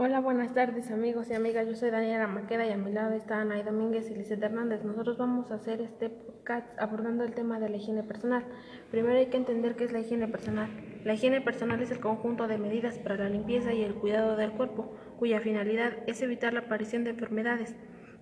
Hola, buenas tardes amigos y amigas. Yo soy Daniela Maqueda y a mi lado está Ana y Domínguez y Lizeth Hernández. Nosotros vamos a hacer este podcast abordando el tema de la higiene personal. Primero hay que entender qué es la higiene personal. La higiene personal es el conjunto de medidas para la limpieza y el cuidado del cuerpo, cuya finalidad es evitar la aparición de enfermedades.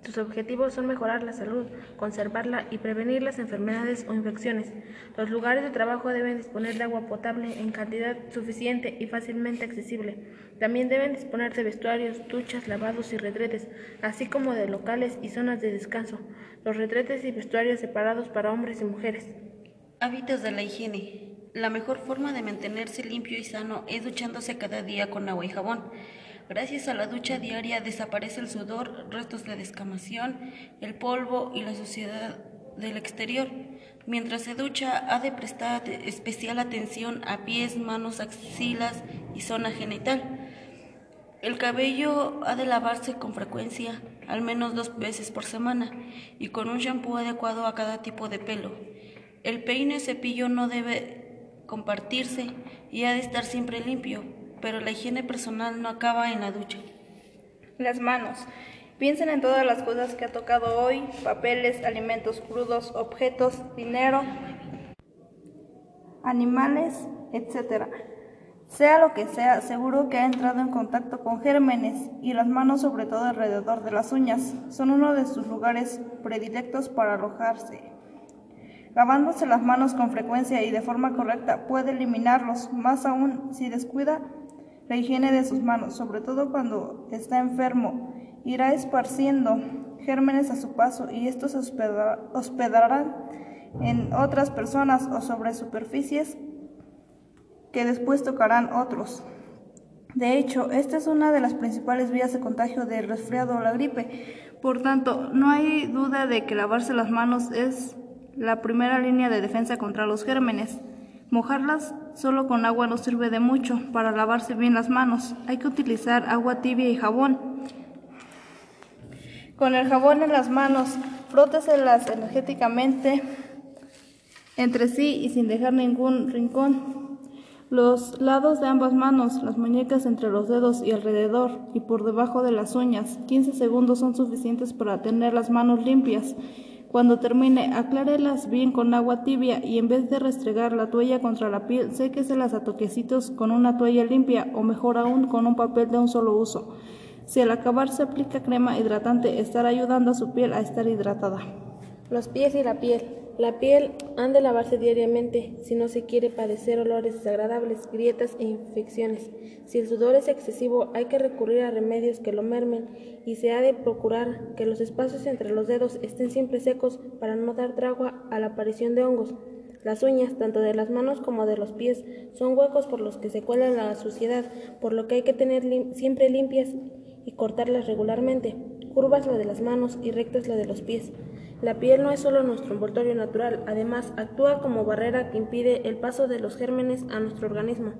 Sus objetivos son mejorar la salud, conservarla y prevenir las enfermedades o infecciones. Los lugares de trabajo deben disponer de agua potable en cantidad suficiente y fácilmente accesible. También deben disponer de vestuarios, duchas, lavados y retretes, así como de locales y zonas de descanso. Los retretes y vestuarios separados para hombres y mujeres. Hábitos de la higiene. La mejor forma de mantenerse limpio y sano es duchándose cada día con agua y jabón. Gracias a la ducha diaria desaparece el sudor, restos de descamación, el polvo y la suciedad del exterior. Mientras se ducha, ha de prestar especial atención a pies, manos, axilas y zona genital. El cabello ha de lavarse con frecuencia, al menos dos veces por semana, y con un shampoo adecuado a cada tipo de pelo. El peine cepillo no debe compartirse y ha de estar siempre limpio, pero la higiene personal no acaba en la ducha. Las manos. Piensen en todas las cosas que ha tocado hoy, papeles, alimentos crudos, objetos, dinero, animales, etc. Sea lo que sea, seguro que ha entrado en contacto con gérmenes y las manos, sobre todo alrededor de las uñas, son uno de sus lugares predilectos para alojarse. Lavándose las manos con frecuencia y de forma correcta puede eliminarlos, más aún si descuida la higiene de sus manos, sobre todo cuando está enfermo, irá esparciendo gérmenes a su paso y estos se hospedarán en otras personas o sobre superficies que después tocarán otros. De hecho, esta es una de las principales vías de contagio del resfriado o la gripe. Por tanto, no hay duda de que lavarse las manos es la primera línea de defensa contra los gérmenes. Mojarlas solo con agua no sirve de mucho para lavarse bien las manos. Hay que utilizar agua tibia y jabón. Con el jabón en las manos, fróteselas energéticamente entre sí y sin dejar ningún rincón. Los lados de ambas manos, las muñecas entre los dedos y alrededor y por debajo de las uñas. 15 segundos son suficientes para tener las manos limpias. Cuando termine, aclárelas bien con agua tibia y en vez de restregar la toalla contra la piel, séqueselas a toquecitos con una toalla limpia o mejor aún con un papel de un solo uso. Si al acabar se aplica crema hidratante, estará ayudando a su piel a estar hidratada. Los pies y la piel. La piel han de lavarse diariamente si no se quiere padecer olores desagradables, grietas e infecciones. Si el sudor es excesivo, hay que recurrir a remedios que lo mermen y se ha de procurar que los espacios entre los dedos estén siempre secos para no dar tregua a la aparición de hongos. Las uñas, tanto de las manos como de los pies, son huecos por los que se cuela la suciedad, por lo que hay que tener siempre limpias y cortarlas regularmente, curvas la de las manos y rectas la de los pies. La piel no es solo nuestro envoltorio natural, además actúa como barrera que impide el paso de los gérmenes a nuestro organismo.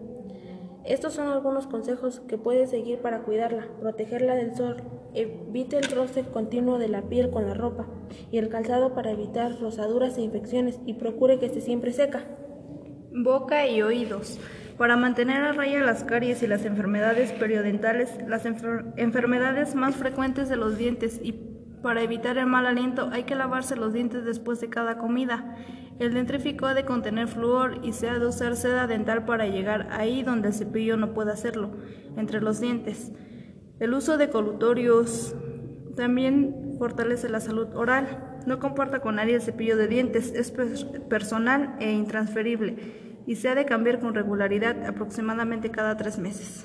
Estos son algunos consejos que puede seguir para cuidarla, protegerla del sol, evite el roce continuo de la piel con la ropa y el calzado para evitar rosaduras e infecciones y procure que esté siempre seca. Boca y oídos. Para mantener a raya las caries y las enfermedades periodentales, las enfermedades más frecuentes de los dientes y para evitar el mal aliento hay que lavarse los dientes después de cada comida. El dentrífico ha de contener flúor y se ha de usar seda dental para llegar ahí donde el cepillo no puede hacerlo, entre los dientes. El uso de colutorios también fortalece la salud oral. No comporta con nadie el cepillo de dientes, es personal e intransferible y se ha de cambiar con regularidad aproximadamente cada tres meses.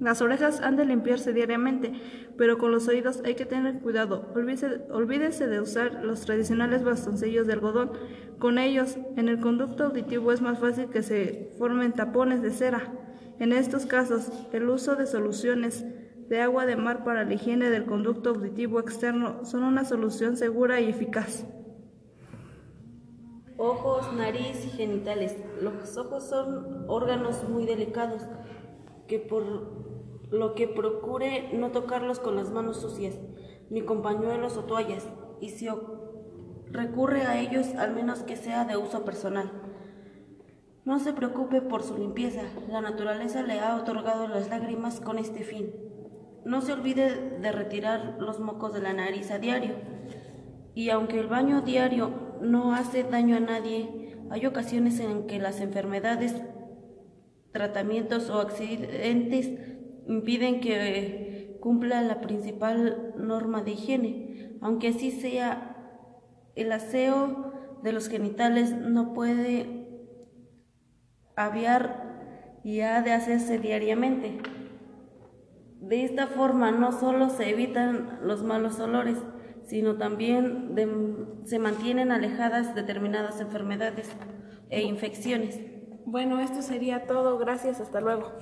Las orejas han de limpiarse diariamente, pero con los oídos hay que tener cuidado. Olvídese, de usar los tradicionales bastoncillos de algodón. Con ellos, en el conducto auditivo es más fácil que se formen tapones de cera. En estos casos, el uso de soluciones de agua de mar para la higiene del conducto auditivo externo son una solución segura y eficaz. Ojos, nariz y genitales. Los ojos son órganos muy delicados que por lo que procure no tocarlos con las manos sucias, ni con pañuelos o toallas, y si recurre a ellos, al menos que sea de uso personal. No se preocupe por su limpieza, la naturaleza le ha otorgado las lágrimas con este fin. No se olvide de retirar los mocos de la nariz a diario. Y aunque el baño diario no hace daño a nadie, hay ocasiones en que las enfermedades, tratamientos o accidentes impiden que cumpla la principal norma de higiene. Aunque así sea, el aseo de los genitales no puede aviar y ha de hacerse diariamente. De esta forma no solo se evitan los malos olores, sino también se mantienen alejadas determinadas enfermedades e infecciones. Bueno, esto sería todo. Gracias. Hasta luego.